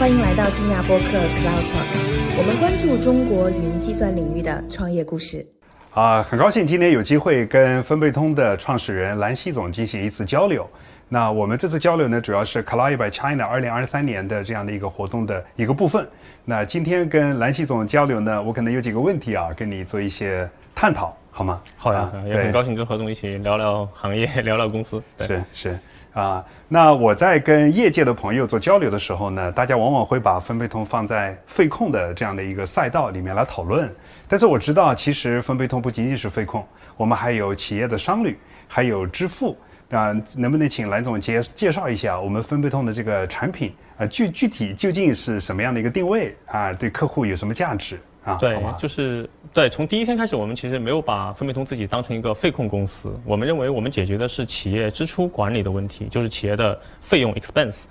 欢迎来到金亚播客 Cloud Talk，我们关注中国云计算领域的创业故事。啊，很高兴今天有机会跟分贝通的创始人兰希总进行一次交流。那我们这次交流呢，主要是 Cloud by China 二零二三年的这样的一个活动的一个部分。那今天跟兰希总交流呢，我可能有几个问题啊，跟你做一些探讨，好吗？好呀，也很高兴跟何总一起聊聊行业，聊聊公司。是是。啊，那我在跟业界的朋友做交流的时候呢，大家往往会把分贝通放在费控的这样的一个赛道里面来讨论。但是我知道，其实分贝通不仅仅是费控，我们还有企业的商旅，还有支付。啊，能不能请蓝总介介绍一下我们分贝通的这个产品啊？具具体究竟是什么样的一个定位啊？对客户有什么价值？啊，对，就是对。从第一天开始，我们其实没有把分贝通自己当成一个费控公司。我们认为我们解决的是企业支出管理的问题，就是企业的费用 expense。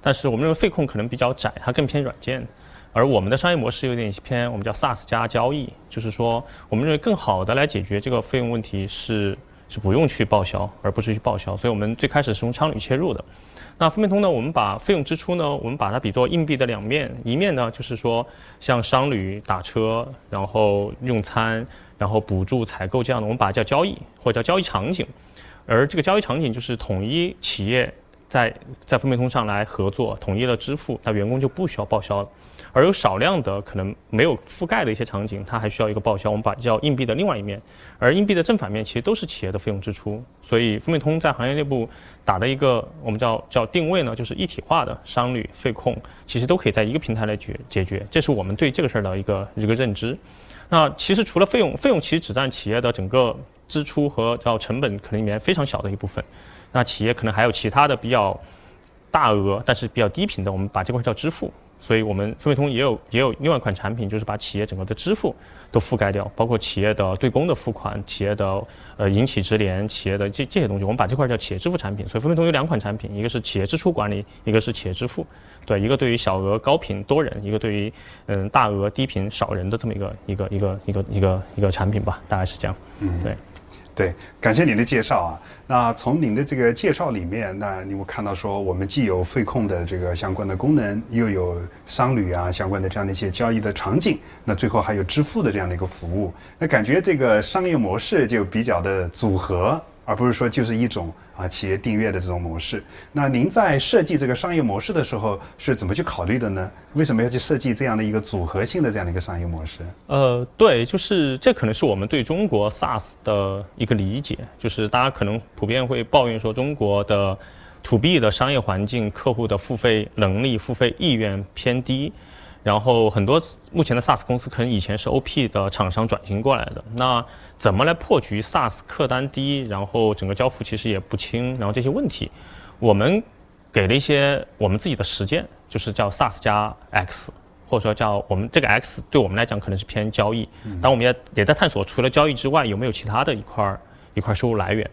但是我们认为费控可能比较窄，它更偏软件。而我们的商业模式有点偏我们叫 SaaS 加交易，就是说我们认为更好的来解决这个费用问题是是不用去报销，而不是去报销。所以我们最开始是从商旅切入的。那分贝通呢？我们把费用支出呢，我们把它比作硬币的两面。一面呢，就是说像商旅打车，然后用餐，然后补助采购这样的，我们把它叫交易或者叫交易场景。而这个交易场景就是统一企业在在分贝通上来合作，统一了支付，那员工就不需要报销了。而有少量的可能没有覆盖的一些场景，它还需要一个报销。我们把叫硬币的另外一面，而硬币的正反面其实都是企业的费用支出。所以分贝通在行业内部打的一个我们叫叫定位呢，就是一体化的商旅费控，其实都可以在一个平台来解解决。这是我们对这个事儿的一个一个认知。那其实除了费用，费用其实只占企业的整个支出和叫成本可能里面非常小的一部分。那企业可能还有其他的比较大额但是比较低频的，我们把这块叫支付。所以我们分贝通也有也有另外一款产品，就是把企业整个的支付都覆盖掉，包括企业的对公的付款、企业的呃银企直连、企业的这这些东西，我们把这块叫企业支付产品。所以分贝通有两款产品，一个是企业支出管理，一个是企业支付。对，一个对于小额高频多人，一个对于嗯大额低频少人的这么一个一个一个一个一个一个产品吧，大概是这样。嗯，对。对，感谢您的介绍啊。那从您的这个介绍里面，那你会看到说，我们既有费控的这个相关的功能，又有商旅啊相关的这样的一些交易的场景，那最后还有支付的这样的一个服务，那感觉这个商业模式就比较的组合。而不是说就是一种啊企业订阅的这种模式。那您在设计这个商业模式的时候是怎么去考虑的呢？为什么要去设计这样的一个组合性的这样的一个商业模式？呃，对，就是这可能是我们对中国 SaaS 的一个理解，就是大家可能普遍会抱怨说中国的 To B 的商业环境，客户的付费能力、付费意愿偏低。然后很多目前的 SaaS 公司可能以前是 OP 的厂商转型过来的，那怎么来破局 SaaS 客单低，然后整个交付其实也不轻，然后这些问题，我们给了一些我们自己的实践，就是叫 SaaS 加 X，或者说叫我们这个 X 对我们来讲可能是偏交易，但我们也也在探索除了交易之外有没有其他的一块一块收入来源。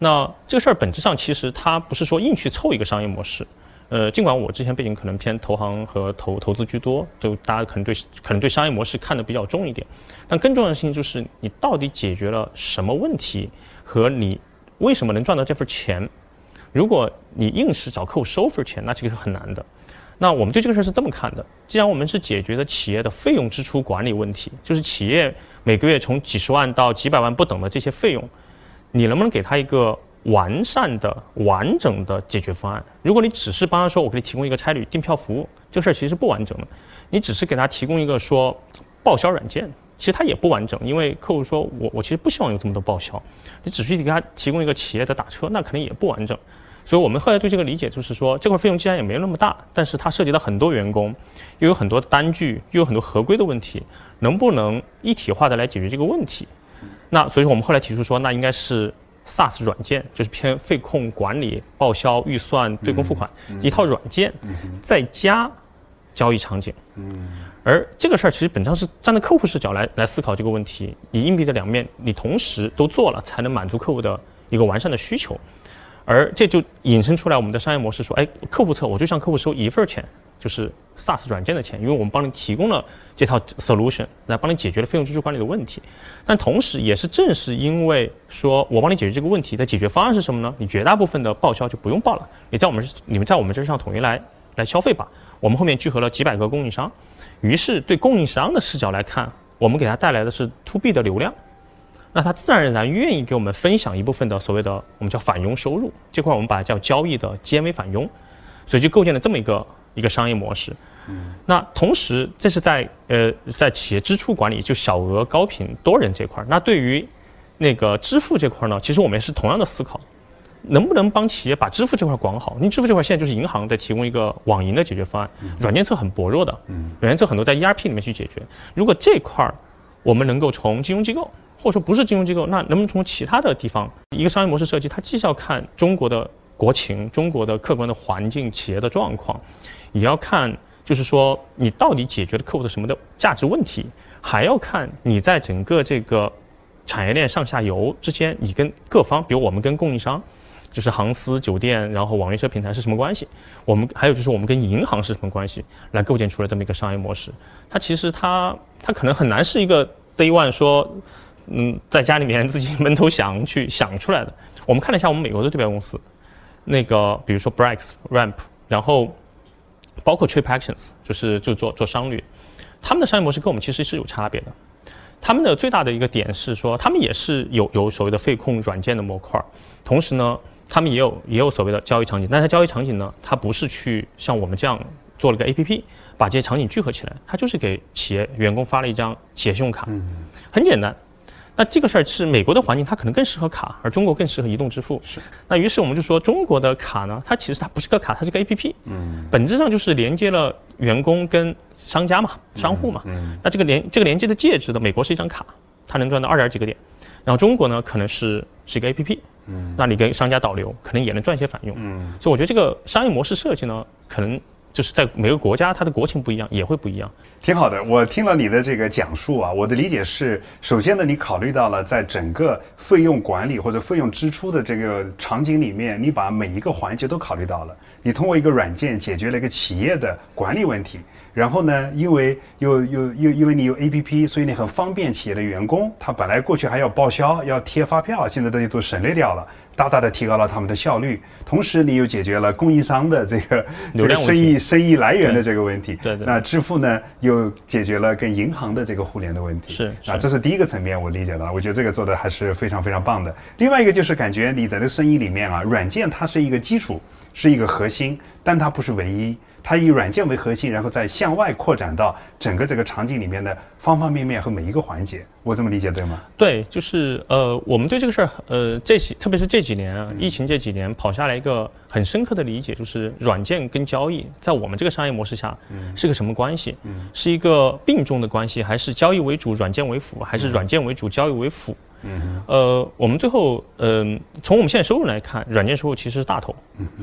那这个事儿本质上其实它不是说硬去凑一个商业模式。呃，尽管我之前背景可能偏投行和投投资居多，就大家可能对可能对商业模式看得比较重一点，但更重要的事情就是你到底解决了什么问题，和你为什么能赚到这份钱。如果你硬是找客户收份钱，那这个是很难的。那我们对这个事儿是这么看的：既然我们是解决了企业的费用支出管理问题，就是企业每个月从几十万到几百万不等的这些费用，你能不能给他一个？完善的、完整的解决方案。如果你只是帮他说，我给你提供一个差旅订票服务，这个事儿其实是不完整的。你只是给他提供一个说报销软件，其实它也不完整，因为客户说我我其实不希望有这么多报销。你只是给他提供一个企业的打车，那可能也不完整。所以我们后来对这个理解就是说，这块费用既然也没那么大，但是它涉及到很多员工，又有很多的单据，又有很多合规的问题，能不能一体化的来解决这个问题？那所以我们后来提出说，那应该是。SaaS 软件就是偏费控管理、报销、预算、对公付款一套软件，再加交易场景。嗯而这个事儿其实本质上是站在客户视角来来思考这个问题。你硬币的两面，你同时都做了，才能满足客户的一个完善的需求。而这就引申出来我们的商业模式，说，哎，客户侧我就向客户收一份钱。就是 SaaS 软件的钱，因为我们帮你提供了这套 solution 来帮你解决了费用支出管理的问题，但同时也是正是因为说我帮你解决这个问题的解决方案是什么呢？你绝大部分的报销就不用报了，你在我们你们在我们这上统一来来消费吧。我们后面聚合了几百个供应商，于是对供应商的视角来看，我们给他带来的是 to B 的流量，那他自然而然愿意给我们分享一部分的所谓的我们叫返佣收入，这块我们把它叫交易的 GMV 返佣，所以就构建了这么一个一个商业模式。那同时，这是在呃在企业支出管理，就小额高频多人这块儿。那对于那个支付这块儿呢，其实我们也是同样的思考，能不能帮企业把支付这块管好？因为支付这块现在就是银行在提供一个网银的解决方案，软件侧很薄弱的，软件侧很多在 ERP 里面去解决。如果这块儿我们能够从金融机构，或者说不是金融机构，那能不能从其他的地方一个商业模式设计？它既是要看中国的国情、中国的客观的环境、企业的状况，也要看。就是说，你到底解决了客户的什么的价值问题，还要看你在整个这个产业链上下游之间，你跟各方，比如我们跟供应商，就是航司、酒店，然后网约车平台是什么关系？我们还有就是我们跟银行是什么关系？来构建出来这么一个商业模式。它其实它它可能很难是一个 day one 说，嗯，在家里面自己闷头想去想出来的。我们看了一下我们美国的对标公司，那个比如说 Brex、Ramp，然后。包括 Trip Actions，就是就做做商旅，他们的商业模式跟我们其实是有差别的。他们的最大的一个点是说，他们也是有有所谓的费控软件的模块，同时呢，他们也有也有所谓的交易场景。但是交易场景呢，它不是去像我们这样做了个 APP，把这些场景聚合起来，它就是给企业员工发了一张企业信用卡，很简单。那这个事儿是美国的环境，它可能更适合卡，而中国更适合移动支付。是。那于是我们就说，中国的卡呢，它其实它不是个卡，它是个 A P P。嗯。本质上就是连接了员工跟商家嘛，商户嘛。嗯。那这个连这个连接的介质的，美国是一张卡，它能赚到二点几个点。然后中国呢，可能是是一个 A P P。嗯。那你跟商家导流，可能也能赚一些返佣。嗯。所以我觉得这个商业模式设计呢，可能。就是在每个国家，它的国情不一样，也会不一样。挺好的，我听了你的这个讲述啊，我的理解是，首先呢，你考虑到了在整个费用管理或者费用支出的这个场景里面，你把每一个环节都考虑到了。你通过一个软件解决了一个企业的管理问题，然后呢，因为又又又，因为你有 A P P，所以你很方便企业的员工，他本来过去还要报销、要贴发票，现在这些都省略掉了。大大的提高了他们的效率，同时你又解决了供应商的这个这个生意生意来源的这个问题。对对。那支付呢，又解决了跟银行的这个互联的问题。是啊，这是第一个层面，我理解的。我觉得这个做的还是非常非常棒的。另外一个就是感觉你在这生意里面啊，软件它是一个基础，是一个核心，但它不是唯一。它以软件为核心，然后再向外扩展到整个这个场景里面的方方面面和每一个环节。我这么理解对吗？对，就是呃，我们对这个事儿，呃，这些特别是这几年啊，疫情这几年跑下来一个很深刻的理解，就是软件跟交易在我们这个商业模式下是个什么关系？嗯是一个并重的关系，还是交易为主，软件为辅，还是软件为主，交易为辅？嗯，呃，我们最后，嗯，从我们现在收入来看，软件收入其实是大头，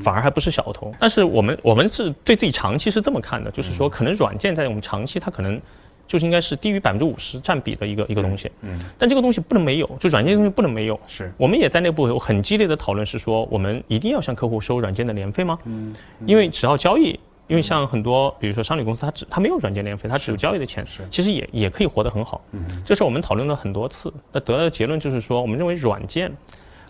反而还不是小头。但是我们我们是对自己长期是这么看的，就是说，可能软件在我们长期它可能就是应该是低于百分之五十占比的一个一个东西。嗯，但这个东西不能没有，就软件东西不能没有。是，我们也在内部有很激烈的讨论，是说我们一定要向客户收软件的年费吗？嗯，因为只要交易。因为像很多，比如说商旅公司，它只它没有软件年费，它只有交易的钱，是其实也也可以活得很好。嗯，这是我们讨论了很多次，那得到的结论就是说，我们认为软件，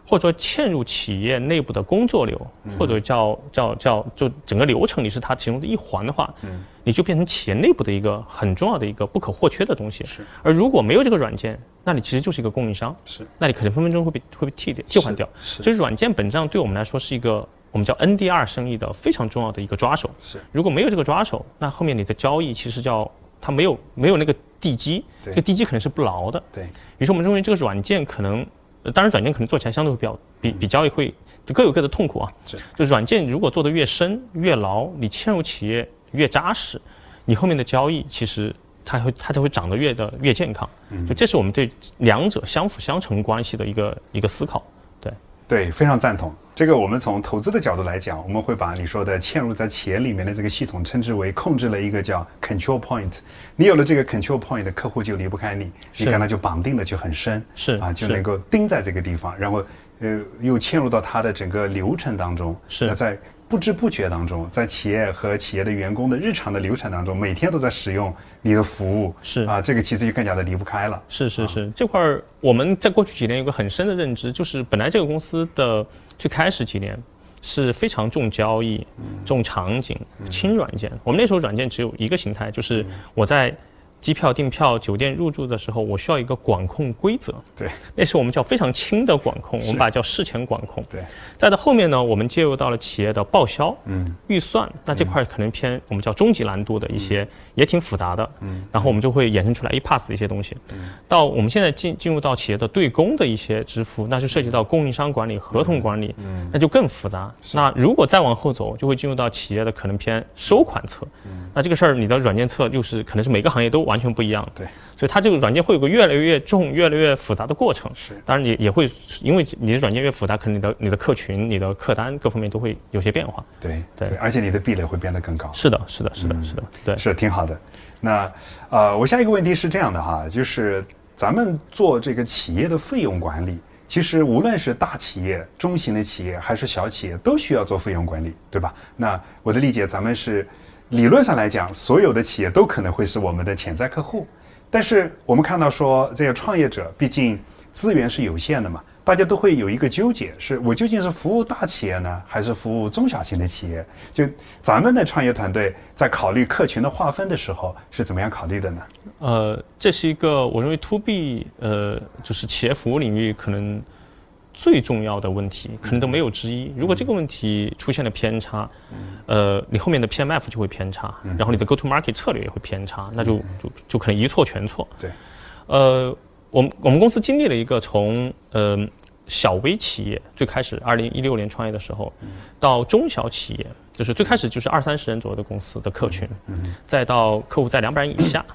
或者说嵌入企业内部的工作流，或者叫叫叫就整个流程里是它其中的一环的话，嗯，你就变成企业内部的一个很重要的一个不可或缺的东西。是，而如果没有这个软件，那你其实就是一个供应商。是，那你可能分分钟会被会被替掉替换掉。是，所以软件本质上对我们来说是一个。我们叫 NDR 生意的非常重要的一个抓手，是如果没有这个抓手，那后面你的交易其实叫它没有没有那个地基，这个地基可能是不牢的。对，于是我们认为这个软件可能，当然软件可能做起来相对会比较比比交易会各有各的痛苦啊。是，就软件如果做的越深越牢，你嵌入企业越扎实，你后面的交易其实它会它才会长得越的越健康。嗯，就这是我们对两者相辅相成关系的一个一个思考。对，对，非常赞同。这个我们从投资的角度来讲，我们会把你说的嵌入在企业里面的这个系统称之为控制了一个叫 control point。你有了这个 control point，客户就离不开你，你跟他就绑定的就很深，是啊，就能够盯在这个地方，然后呃又嵌入到他的整个流程当中，是。在不知不觉当中，在企业和企业的员工的日常的流程当中，每天都在使用你的服务，是啊，这个其实就更加的离不开了。是是是，这块儿我们在过去几年有个很深的认知，就是本来这个公司的。最开始几年，是非常重交易、重场景、轻软件。我们那时候软件只有一个形态，就是我在。机票订票、酒店入住的时候，我需要一个管控规则。对，那是我们叫非常轻的管控，我们把它叫事前管控。对，再到后面呢，我们介入到了企业的报销、嗯，预算，那这块可能偏我们叫中级难度的一些，也挺复杂的。嗯，然后我们就会衍生出来 ePass 的一些东西。嗯，到我们现在进进入到企业的对公的一些支付，那就涉及到供应商管理、合同管理，嗯，那就更复杂。那如果再往后走，就会进入到企业的可能偏收款侧。嗯，那这个事儿，你的软件侧又是可能是每个行业都。完全不一样，对，所以它这个软件会有个越来越重、越来越复杂的过程。是，当然你也会因为你的软件越复杂，可能你的你的客群、你的客单各方面都会有些变化。对对，而且你的壁垒会变得更高。是的，是的，是的，是的，对，是挺好的。那呃，我下一个问题是这样的哈，就是咱们做这个企业的费用管理，其实无论是大企业、中型的企业还是小企业，都需要做费用管理，对吧？那我的理解，咱们是。理论上来讲，所有的企业都可能会是我们的潜在客户，但是我们看到说，这些创业者毕竟资源是有限的嘛，大家都会有一个纠结：是我究竟是服务大企业呢，还是服务中小型的企业？就咱们的创业团队在考虑客群的划分的时候，是怎么样考虑的呢？呃，这是一个我认为 to B 呃，就是企业服务领域可能。最重要的问题可能都没有之一。如果这个问题出现了偏差，呃，你后面的 PMF 就会偏差，然后你的 Go to Market 策略也会偏差，那就就就可能一错全错。对，呃，我们我们公司经历了一个从呃小微企业最开始二零一六年创业的时候，到中小企业，就是最开始就是二三十人左右的公司的客群，再到客户在两百人以下，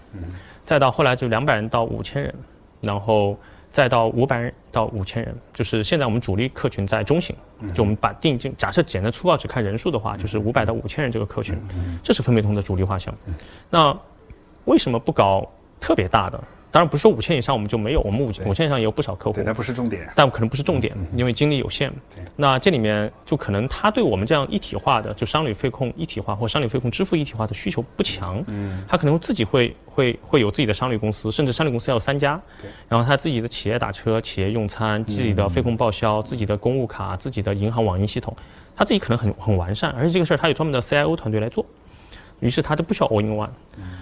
再到后来就两百人到五千人，然后。再到五百人到五千人，就是现在我们主力客群在中型，就我们把定金假设简单粗暴只看人数的话，就是五百到五千人这个客群，这是分贝通的主力画像。那为什么不搞特别大的？当然不是说五千以上我们就没有，我们五五千以上也有不少客户，但不是重点，但可能不是重点，因为精力有限。那这里面就可能他对我们这样一体化的，就商旅费控一体化或商旅费控支付一体化的需求不强。嗯，他可能自己会会会有自己的商旅公司，甚至商旅公司要有三家。对，然后他自己的企业打车、企业用餐、自己的费控报销、自己的公务卡、自己的银行网银系统，他自己可能很很完善，而且这个事儿他有专门的 CIO 团队来做。于是他就不需要 all in one。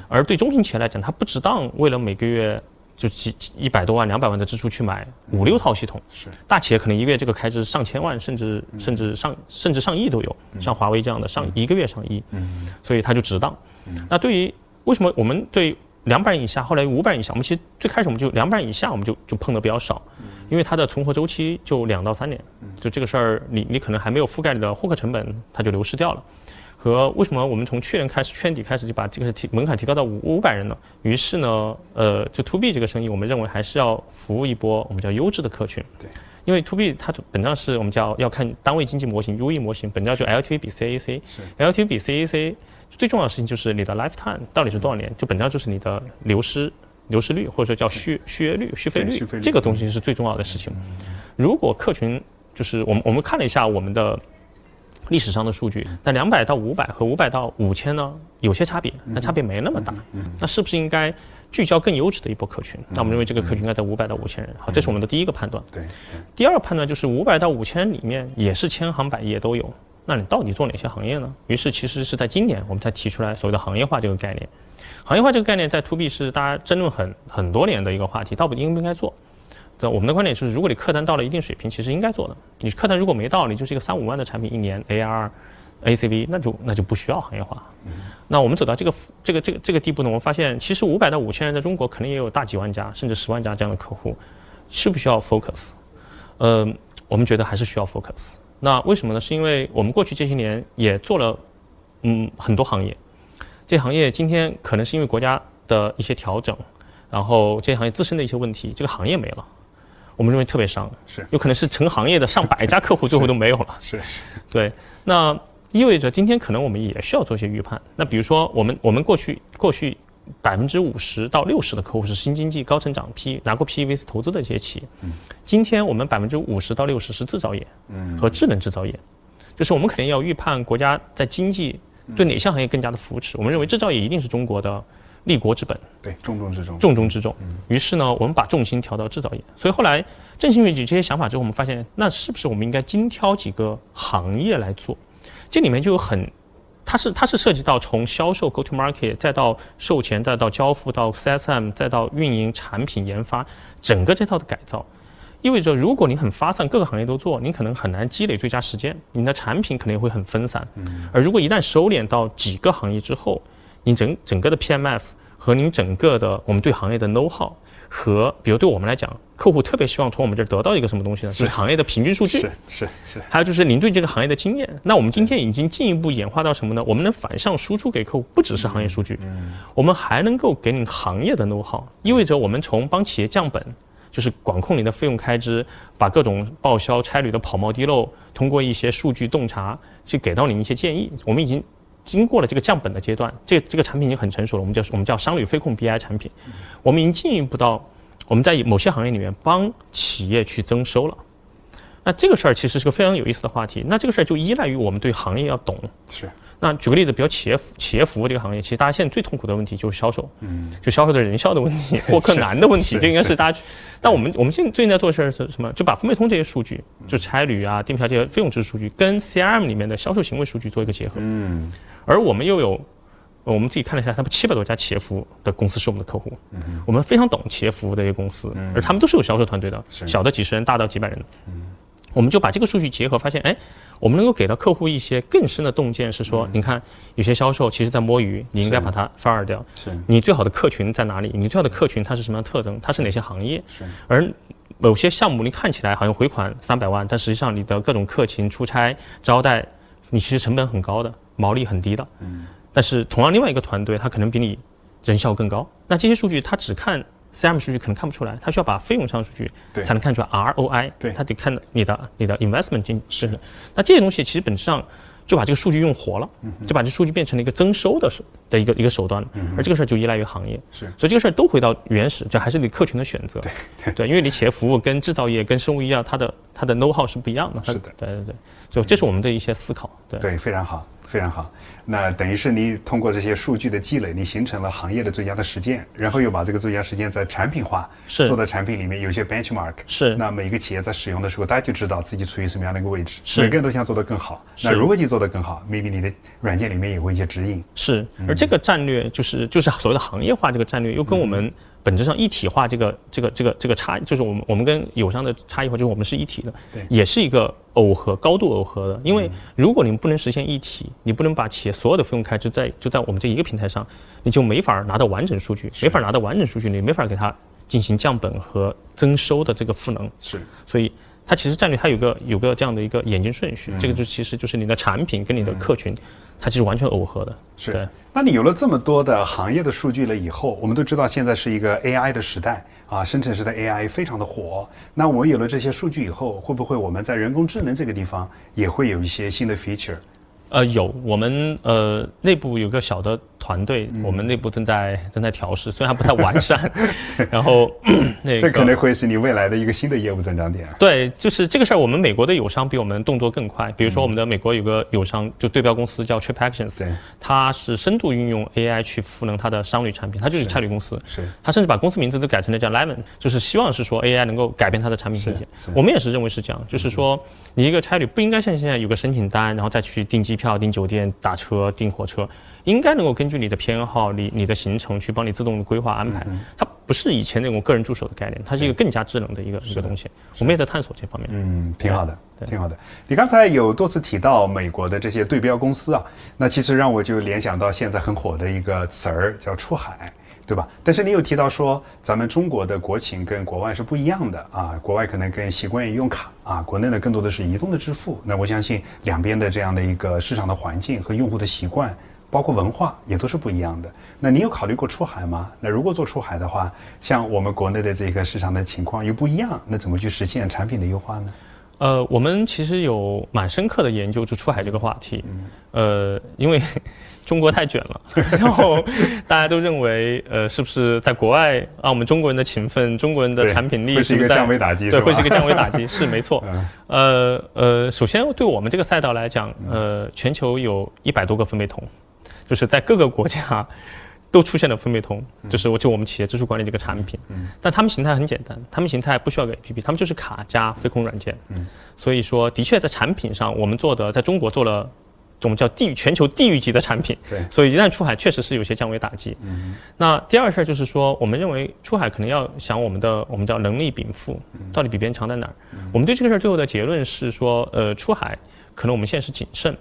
而对中型企业来讲，他不值当为了每个月。就几一百多万、两百万的支出去买五六套系统，是。大企业可能一个月这个开支上千万，甚至甚至上甚至上亿都有，像华为这样的上一个月上亿，嗯，所以他就值当。那对于为什么我们对两百人以下，后来五百人以下，我们其实最开始我们就两百人以下，我们就就碰的比较少，因为它的存活周期就两到三年，就这个事儿，你你可能还没有覆盖你的获客成本，它就流失掉了。和为什么我们从去年开始，去年底开始就把这个提门槛提高到五五百人呢？于是呢，呃，就 to B 这个生意，我们认为还是要服务一波我们叫优质的客群。对，因为 to B 它本质上是我们叫要看单位经济模型 UE 模型，本质上就 LTV 比 CAC。LTV 比 CAC 最重要的事情就是你的 lifetime 到底是多少年？就本质上就是你的流失流失率，或者说叫续续约率、续费率，这个东西是最重要的事情。如果客群就是我们我们看了一下我们的。历史上的数据，那两百到五百和五百到五千呢，有些差别，但差别没那么大。那是不是应该聚焦更优质的一波客群？那我们认为这个客群应该在五百到五千人。好，这是我们的第一个判断。对。第二个判断就是五百到五千里面也是千行百业都有，那你到底做哪些行业呢？于是其实是在今年我们才提出来所谓的行业化这个概念。行业化这个概念在 To B 是大家争论很很多年的一个话题，到底应不应该做？对，我们的观点是，如果你客单到了一定水平，其实应该做的。你客单如果没到，你就是一个三五万的产品，一年 AR、ACV，那就那就不需要行业化。那我们走到这个这个这个这个地步呢，我们发现其实五百到五千人在中国可能也有大几万家，甚至十万家这样的客户，需不需要 focus？呃，我们觉得还是需要 focus。那为什么呢？是因为我们过去这些年也做了嗯很多行业，这行业今天可能是因为国家的一些调整，然后这些行业自身的一些问题，这个行业没了。我们认为特别伤，是。有可能是成行业的上百家客户 最后都没有了，是，对，那意味着今天可能我们也需要做一些预判。那比如说我们我们过去过去百分之五十到六十的客户是新经济高成长 P 拿过 PEVC 投资的这些企业，嗯，今天我们百分之五十到六十是制造业，嗯，和智能制造业，就是我们肯定要预判国家在经济对哪项行业更加的扶持。我们认为制造业一定是中国的。立国之本，对，重中之重，重中之重。于是呢，我们把重心调到制造业。所以后来振兴崛起这些想法之后，我们发现，那是不是我们应该精挑几个行业来做？这里面就有很，它是它是涉及到从销售 go to market，再到售前，再到交付，到 CSM，再到运营、产品研发，整个这套的改造。意味着，如果你很发散，各个行业都做，你可能很难积累最佳时间，你的产品可能也会很分散。而如果一旦收敛到几个行业之后，你整整个的 PMF 和您整个的我们对行业的 know how 和，比如对我们来讲，客户特别希望从我们这儿得到一个什么东西呢？就是行业的平均数据。是是是。还有就是您对这个行业的经验。那我们今天已经进一步演化到什么呢？我们能反向输出给客户，不只是行业数据，我们还能够给你行业的 know how，意味着我们从帮企业降本。就是管控你的费用开支，把各种报销差旅的跑冒滴漏，通过一些数据洞察去给到你一些建议。我们已经经过了这个降本的阶段，这这个产品已经很成熟了。我们叫我们叫商旅飞控 BI 产品，我们已经进一步到我们在某些行业里面帮企业去增收了。那这个事儿其实是个非常有意思的话题。那这个事儿就依赖于我们对行业要懂。是。那举个例子，比如企业企业服务这个行业，其实大家现在最痛苦的问题就是销售，嗯，就销售的人效的问题，获客难的问题，这应该是大家。但我们我们现在最近在做的事儿是什么？就把分配通这些数据，就差旅啊、订票这些费用支出数据，跟 CRM 里面的销售行为数据做一个结合。嗯，而我们又有，我们自己看了一下，他们七百多家企业服务的公司是我们的客户，嗯，我们非常懂企业服务的一些公司，而他们都是有销售团队的，小的几十人，大到几百人。嗯，我们就把这个数据结合，发现，哎。我们能够给到客户一些更深的洞见，是说，你看有些销售其实在摸鱼，你应该把它 fire 掉。是，你最好的客群在哪里？你最好的客群它是什么样的特征？它是哪些行业？是。而某些项目你看起来好像回款三百万，但实际上你的各种客情、出差、招待，你其实成本很高的，毛利很低的。嗯。但是同样，另外一个团队他可能比你人效更高。那这些数据他只看。CM 数据可能看不出来，他需要把费用上数据才能看出来 ROI。对，他得看你的你的 investment 进是的。那这些东西其实本质上就把这个数据用活了，就把这数据变成了一个增收的手的一个一个手段。而这个事儿就依赖于行业。是，所以这个事儿都回到原始，就还是你客群的选择。对对，因为你企业服务跟制造业跟生物医药，它的它的 know how 是不一样的。是的，对对对，就这是我们的一些思考。对对，非常好。非常好，那等于是你通过这些数据的积累，你形成了行业的最佳的实践，然后又把这个最佳实践在产品化，是。做到产品里面有些 benchmark，是。那每一个企业在使用的时候，大家就知道自己处于什么样的一个位置，是。每个人都想做得更好，那如何去做得更好？maybe 你的软件里面也会一些指引，是，而这个战略就是就是所谓的行业化这个战略，又跟我们。本质上一体化这个这个这个这个差，就是我们我们跟友商的差异化，就是我们是一体的，也是一个耦合高度耦合的。因为如果你们不能实现一体，你不能把企业所有的费用开支在就在我们这一个平台上，你就没法拿到完整数据，没法拿到完整数据，你没法给它进行降本和增收的这个赋能。是，所以它其实战略它有个有个这样的一个演进顺序，这个就其实就是你的产品跟你的客群。它其实完全耦合的，是。那你有了这么多的行业的数据了以后，我们都知道现在是一个 AI 的时代啊，生成式的 AI 非常的火。那我们有了这些数据以后，会不会我们在人工智能这个地方也会有一些新的 feature？呃，有，我们呃内部有个小的团队，我们内部正在正在调试，虽然还不太完善。然后，那这可能会是你未来的一个新的业务增长点。对，就是这个事儿，我们美国的友商比我们动作更快。比如说，我们的美国有个友商，就对标公司叫 TripActions，它是深度运用 AI 去赋能它的商旅产品，它就是差旅公司。是，它甚至把公司名字都改成了叫 Lemon，就是希望是说 AI 能够改变它的产品体验。我们也是认为是这样，就是说。你一个差旅不应该像现在有个申请单，然后再去订机票、订酒店、打车、订火车，应该能够根据你的偏好、你你的行程去帮你自动规划安排。它不是以前那种个人助手的概念，它是一个更加智能的一个一个东西。我们也在探索这方面。嗯，挺好的，挺好的。你刚才有多次提到美国的这些对标公司啊，那其实让我就联想到现在很火的一个词儿叫出海。对吧？但是你有提到说，咱们中国的国情跟国外是不一样的啊，国外可能更习惯于用卡啊，国内呢更多的是移动的支付。那我相信两边的这样的一个市场的环境和用户的习惯，包括文化也都是不一样的。那你有考虑过出海吗？那如果做出海的话，像我们国内的这个市场的情况又不一样，那怎么去实现产品的优化呢？呃，我们其实有蛮深刻的研究就出海这个话题，呃，因为。中国太卷了，然后大家都认为，呃，是不是在国外啊？我们中国人的勤奋，中国人的产品力是一个降维打击，对，会是一个降维打击，是没错。呃呃，首先对我们这个赛道来讲，呃，全球有一百多个分贝通，就是在各个国家。都出现了分贝通，就是我就我们企业支出管理这个产品，但他们形态很简单，他们形态不需要个 APP，他们就是卡加飞控软件，所以说的确在产品上我们做的在中国做了。我们叫地域全球地域级的产品，对，所以一旦出海，确实是有些降维打击。嗯，那第二个事儿就是说，我们认为出海可能要想我们的我们叫能力禀赋到底比别人强在哪儿。我们对这个事儿最后的结论是说，呃，出海可能我们现在是谨慎，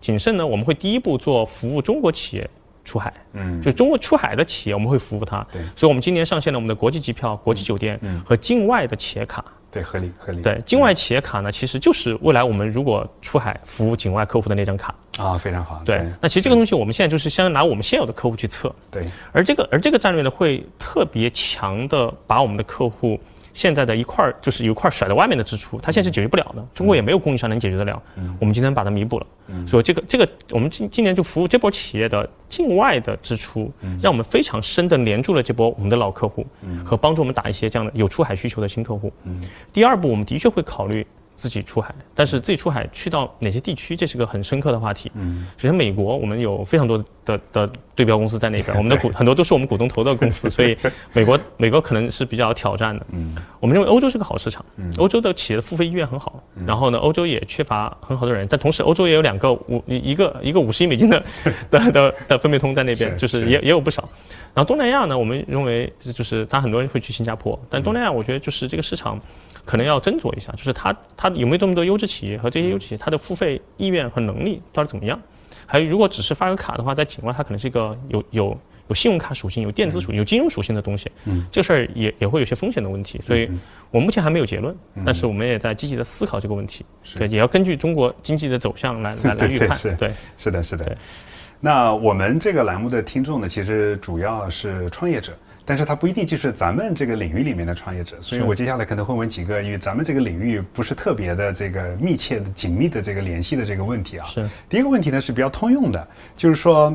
谨慎呢，我们会第一步做服务中国企业出海，嗯，就中国出海的企业我们会服务它。对，所以我们今年上线了我们的国际机票、国际酒店和境外的企业卡。对，合理合理。对，境外企业卡呢，其实就是未来我们如果出海服务境外客户的那张卡啊，非常好。对，那其实这个东西我们现在就是先拿我们现有的客户去测。对，而这个而这个战略呢，会特别强的把我们的客户。现在的一块儿就是有一块甩在外面的支出，它现在是解决不了的。中国也没有供应商能解决得了。我们今天把它弥补了。所以这个这个，我们今今年就服务这波企业的境外的支出，让我们非常深的连住了这波我们的老客户，和帮助我们打一些这样的有出海需求的新客户。第二步，我们的确会考虑。自己出海，但是自己出海去到哪些地区，这是个很深刻的话题。嗯，首先美国，我们有非常多的的对标公司在那边，我们的股很多都是我们股东投的公司，所以美国美国可能是比较挑战的。嗯，我们认为欧洲是个好市场，欧洲的企业的付费意愿很好，然后呢，欧洲也缺乏很好的人，但同时欧洲也有两个五一个一个五十亿美金的 的的的分配通在那边，就是也也有不少。然后东南亚呢，我们认为就是他很多人会去新加坡，但东南亚我觉得就是这个市场。可能要斟酌一下，就是他他有没有这么多优质企业和这些优质企业，他的付费意愿和能力到底怎么样？还有，如果只是发个卡的话，在境外它可能是一个有有有信用卡属性、有电子属性、有金融属性的东西，嗯，这个事儿也也会有些风险的问题。所以，我目前还没有结论，但是我们也在积极的思考这个问题。对，也要根据中国经济的走向来 来来预判。对，是的，是的。那我们这个栏目的听众呢，其实主要是创业者。但是他不一定就是咱们这个领域里面的创业者，所以我接下来可能会问几个与咱们这个领域不是特别的这个密切的、紧密的这个联系的这个问题啊。是。第一个问题呢是比较通用的，就是说，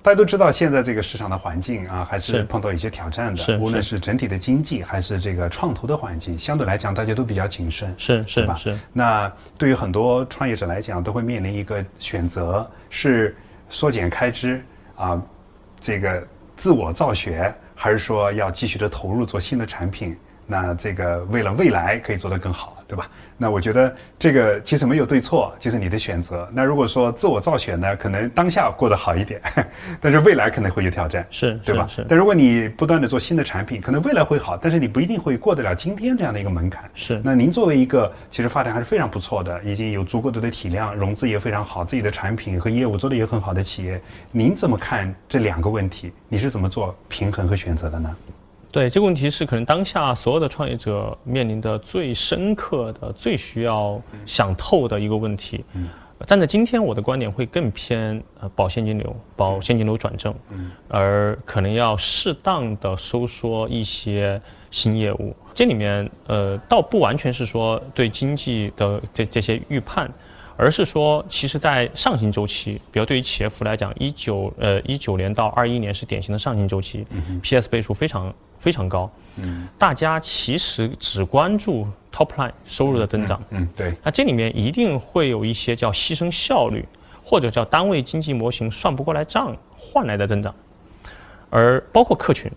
大家都知道现在这个市场的环境啊，还是碰到一些挑战的。是。无论是整体的经济还是这个创投的环境，相对来讲大家都比较谨慎。是是吧？是。那对于很多创业者来讲，都会面临一个选择：是缩减开支啊，这个自我造血。还是说要继续的投入做新的产品，那这个为了未来可以做得更好。对吧？那我觉得这个其实没有对错，就是你的选择。那如果说自我造血呢，可能当下过得好一点，但是未来可能会有挑战，是，对吧？是。但如果你不断的做新的产品，可能未来会好，但是你不一定会过得了今天这样的一个门槛。是。那您作为一个其实发展还是非常不错的，已经有足够多的体量，融资也非常好，自己的产品和业务做得也很好的企业，您怎么看这两个问题？你是怎么做平衡和选择的呢？对这个问题是可能当下所有的创业者面临的最深刻的、最需要想透的一个问题。嗯，站在今天，我的观点会更偏呃保现金流、保现金流转正，嗯，而可能要适当的收缩一些新业务。这里面呃倒不完全是说对经济的这这些预判，而是说其实在上行周期，比如对于企业服来讲，一九呃一九年到二一年是典型的上行周期，PS 倍数非常。非常高，嗯，大家其实只关注 top line 收入的增长，嗯，对，那这里面一定会有一些叫牺牲效率，或者叫单位经济模型算不过来账换来的增长，而包括客群，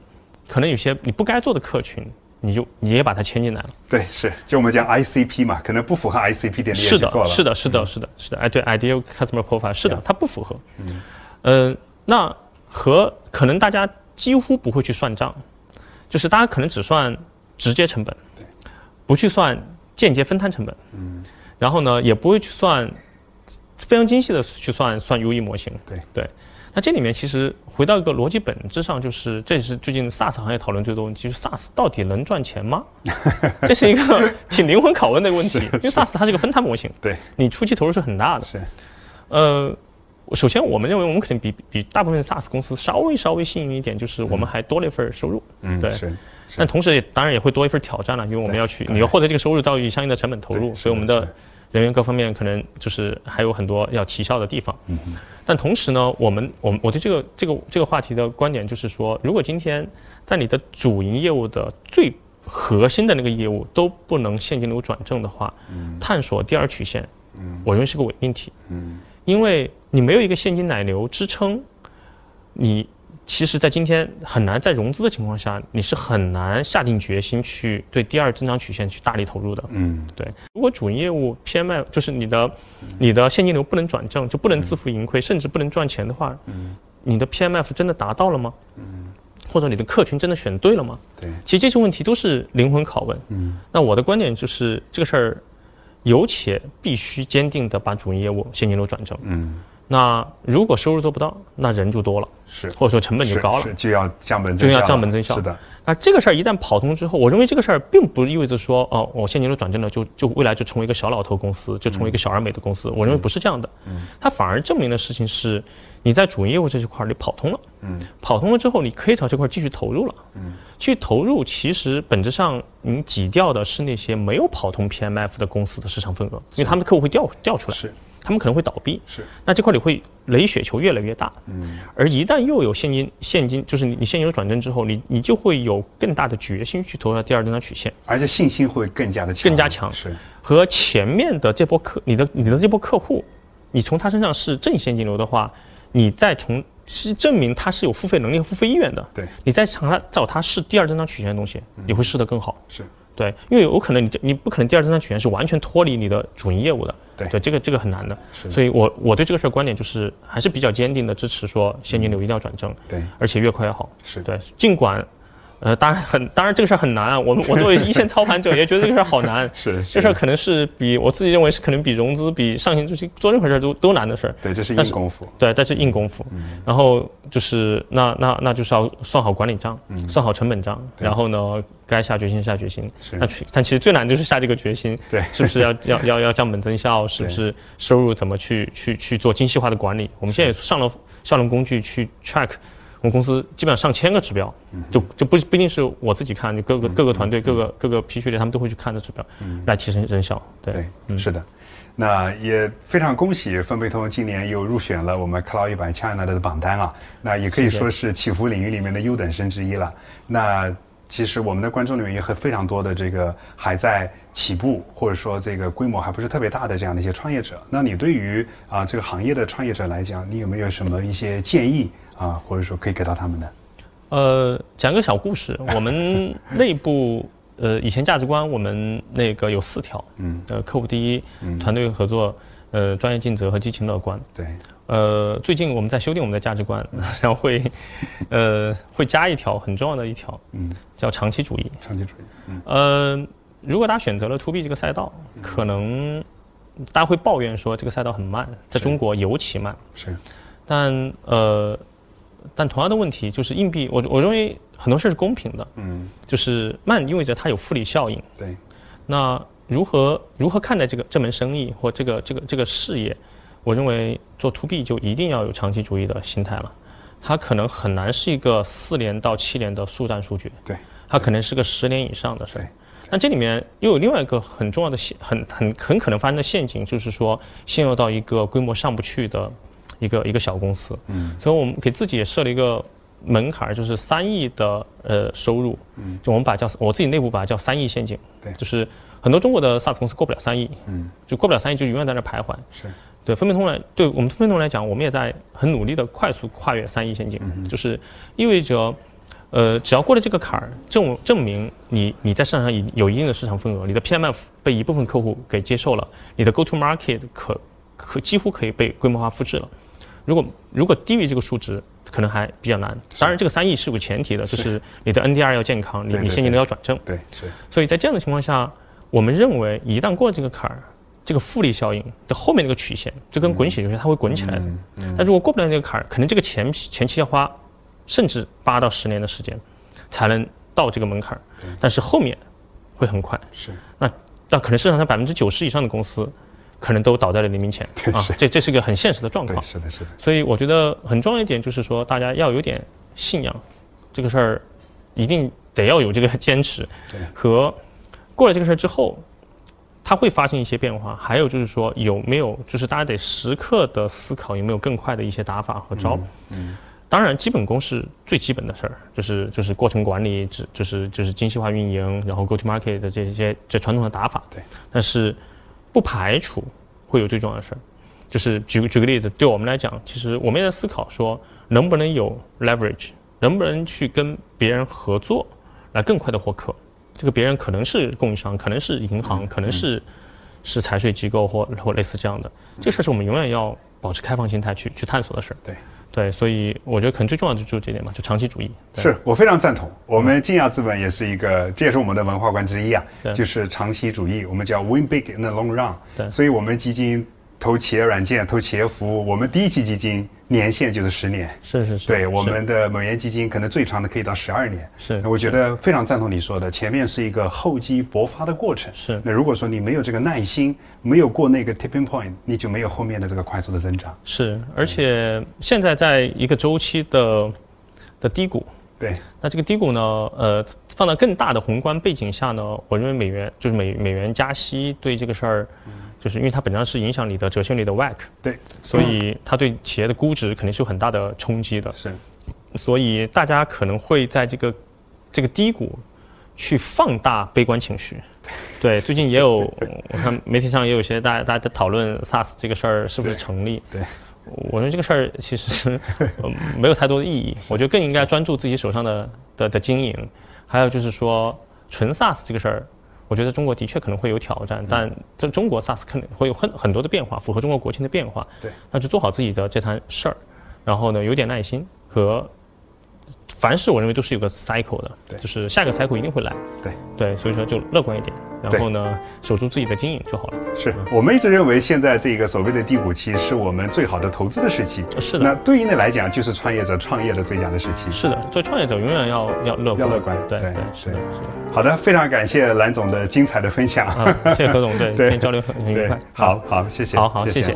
可能有些你不该做的客群，你就你也把它牵进来了，对，是，就我们讲 ICP 嘛，可能不符合 ICP 点，是的，是的，是的，是的，是的，哎，对，ideal customer profile，是的，它不符合，嗯，呃，那和可能大家几乎不会去算账。就是大家可能只算直接成本，不去算间接分摊成本，嗯，然后呢，也不会去算非常精细的去算算 UE 模型，对对。那这里面其实回到一个逻辑本质上，就是这是最近 SaaS 行业讨论最多问题，就是 SaaS 到底能赚钱吗？这是一个 挺灵魂拷问的问题，因为 SaaS 它是个分摊模型，对，你初期投入是很大的，是，呃。首先，我们认为我们肯定比比大部分 SaaS 公司稍微稍微幸运一点，就是我们还多了一份收入。嗯，对。是。但同时也当然也会多一份挑战了，因为我们要去你要获得这个收入，都要有相应的成本投入，所以我们的人员各方面可能就是还有很多要提效的地方。嗯但同时呢，我们我们我对这个这个这个话题的观点就是说，如果今天在你的主营业务的最核心的那个业务都不能现金流转正的话，探索第二曲线，嗯，我认为是个伪命题。嗯。因为你没有一个现金奶牛支撑，你其实，在今天很难在融资的情况下，你是很难下定决心去对第二增长曲线去大力投入的。嗯，对。如果主营业务 PMF 就是你的，你的现金流不能转正，就不能自负盈亏，甚至不能赚钱的话，嗯，你的 PMF 真的达到了吗？嗯，或者你的客群真的选对了吗？对。其实这些问题都是灵魂拷问。嗯。那我的观点就是这个事儿，有且必须坚定的把主营业务现金流转正。嗯。那如果收入做不到，那人就多了，是或者说成本就高了，就要降本就要降本增效。是的。那这个事儿一旦跑通之后，我认为这个事儿并不意味着说，哦，我现金流转正了，就就未来就成为一个小老头公司，就成为一个小而美的公司。我认为不是这样的。嗯。它反而证明的事情是，你在主营业务这一块儿你跑通了。嗯。跑通了之后，你可以朝这块继续投入了。嗯。去投入，其实本质上你挤掉的是那些没有跑通 PMF 的公司的市场份额，因为他们的客户会调调出来。是。他们可能会倒闭，是。那这块你会垒雪球越来越大，嗯。而一旦又有现金，现金就是你你现金流转正之后，你你就会有更大的决心去投入第二增长曲线，而且信心会更加的强，更加强。是。和前面的这波客，你的你的这波客户，你从他身上是正现金流的话，你再从是证明他是有付费能力和付费意愿的，对。你再尝他找他试第二增长曲线的东西，你会试得更好。是。对，因为有可能你你不可能第二增长曲线是完全脱离你的主营业务的，对，对，这个这个很难的，所以我我对这个事儿观点就是还是比较坚定的支持说现金流一定要转正，对，而且越快越好，是对，尽管。呃，当然很，当然这个事儿很难啊。我们我作为一线操盘者也觉得这个事儿好难。是，这事儿可能是比我自己认为是可能比融资、比上行就是做任何事儿都都难的事儿。对，这是硬功夫。对，但是硬功夫。嗯。然后就是那那那就是要算好管理账，算好成本账，然后呢，该下决心下决心。是。那去，但其实最难就是下这个决心。对。是不是要要要要降本增效？是不是收入怎么去去去做精细化的管理？我们现在也上了效能工具去 track。我们公司基本上上千个指标，就就不不一定是我自己看，就各个各个团队、各个各个 P 序列，他们都会去看的指标，来提升人效。对，是的。那也非常恭喜分贝通今年又入选了我们 Cloud 一百 China 的榜单啊！那也可以说是起伏领域里面的优等生之一了。那其实我们的观众里面也很非常多的这个还在起步，或者说这个规模还不是特别大的这样的一些创业者。那你对于啊这个行业的创业者来讲，你有没有什么一些建议？啊，或者说可以给到他们的，呃，讲个小故事。我们 内部呃，以前价值观我们那个有四条，嗯，呃，客户第一，嗯团队合作，呃，专业尽责和激情乐观。对，呃，最近我们在修订我们的价值观，然后会，呃，会加一条很重要的一条，嗯，叫长期主义。长期主义，嗯，呃，如果大家选择了 to B 这个赛道，可能大家会抱怨说这个赛道很慢，在中国尤其慢。是，但呃。但同样的问题就是硬币，我我认为很多事是公平的，嗯，就是慢意味着它有复利效应，对。那如何如何看待这个这门生意或这个这个这个事业？我认为做 to B 就一定要有长期主义的心态了，它可能很难是一个四年到七年的速战速决，对，它可能是个十年以上的事儿。那这里面又有另外一个很重要的陷，很很很可能发生的陷阱，就是说陷入到一个规模上不去的。一个一个小公司，嗯，所以我们给自己也设了一个门槛，就是三亿的呃收入，嗯，就我们把叫我自己内部把它叫三亿陷阱，对，就是很多中国的 SaaS 公司过不了三亿，嗯，就过不了三亿就永远在那徘徊，是。对分配通来，对我们分配通来讲，我们也在很努力的快速跨越三亿陷阱，嗯就是意味着，呃，只要过了这个坎儿，证证明你你在市场上有有一定的市场份额，你的 PMF 被一部分客户给接受了，你的 Go to Market 可可几乎可以被规模化复制了。如果如果低于这个数值，可能还比较难。当然，这个三亿是有前提的，就是你的 NDR 要健康，你你现金流要转正。对，是。所以在这样的情况下，我们认为一旦过了这个坎儿，这个复利效应的后面那个曲线就跟滚雪球一样，它会滚起来的。但如果过不了这个坎儿，可能这个前前期要花甚至八到十年的时间才能到这个门槛儿，但是后面会很快。是。那那可能市场上百分之九十以上的公司。可能都倒在了黎明前 啊，这这是个很现实的状况。是的，是的。所以我觉得很重要一点就是说，大家要有点信仰，这个事儿一定得要有这个坚持。和过了这个事儿之后，它会发生一些变化。还有就是说，有没有就是大家得时刻的思考有没有更快的一些打法和招。嗯。当然，基本功是最基本的事儿，就是就是过程管理，只就是就是精细化运营，然后 go to market 的这些这传统的打法。对。但是。不排除会有最重要的事儿，就是举举个例子，对我们来讲，其实我们也在思考说，能不能有 leverage，能不能去跟别人合作，来更快的获客？这个别人可能是供应商，可能是银行，可能是是财税机构或或类似这样的。这个事儿是我们永远要保持开放心态去去探索的事儿。对。对，所以我觉得可能最重要的就是这点嘛，就长期主义。是我非常赞同。我们金亚资本也是一个，这也是我们的文化观之一啊，就是长期主义。我们叫 Win Big in the Long Run。对，所以我们基金。投企业软件，投企业服务，我们第一期基金年限就是十年，是是是，对我们的美元基金可能最长的可以到十二年，是。那我觉得非常赞同你说的，前面是一个厚积薄发的过程，是。那如果说你没有这个耐心，没有过那个 tipping point，你就没有后面的这个快速的增长。是，而且现在在一个周期的的低谷，对。那这个低谷呢，呃，放到更大的宏观背景下呢，我认为美元就是美美元加息对这个事儿。就是因为它本质上是影响你的折现率的 WACC，对，所以它对企业的估值肯定是有很大的冲击的。是，所以大家可能会在这个这个低谷去放大悲观情绪。对，最近也有我看媒体上也有些大家大家在讨论 SaaS 这个事儿是不是成立。对，我认为这个事儿其实没有太多的意义。我觉得更应该专注自己手上的的的经营。还有就是说，纯 SaaS 这个事儿。我觉得中国的确可能会有挑战，但在中国 SaaS 可能会有很很多的变化，符合中国国情的变化。对，那就做好自己的这摊事儿，然后呢，有点耐心和。凡事我认为都是有个 cycle 的，对就是下个 cycle 一定会来。对对，所以说就乐观一点，然后呢，守住自己的经营就好了。是我们一直认为现在这个所谓的低谷期是我们最好的投资的时期。是的。那对应的来讲，就是创业者创业的最佳的时期。是的，做创业者永远要要乐观。要乐观。对对是的是的。好的，非常感谢蓝总的精彩的分享。谢谢何总，对，今天交流很愉快。好好谢谢。好好谢谢。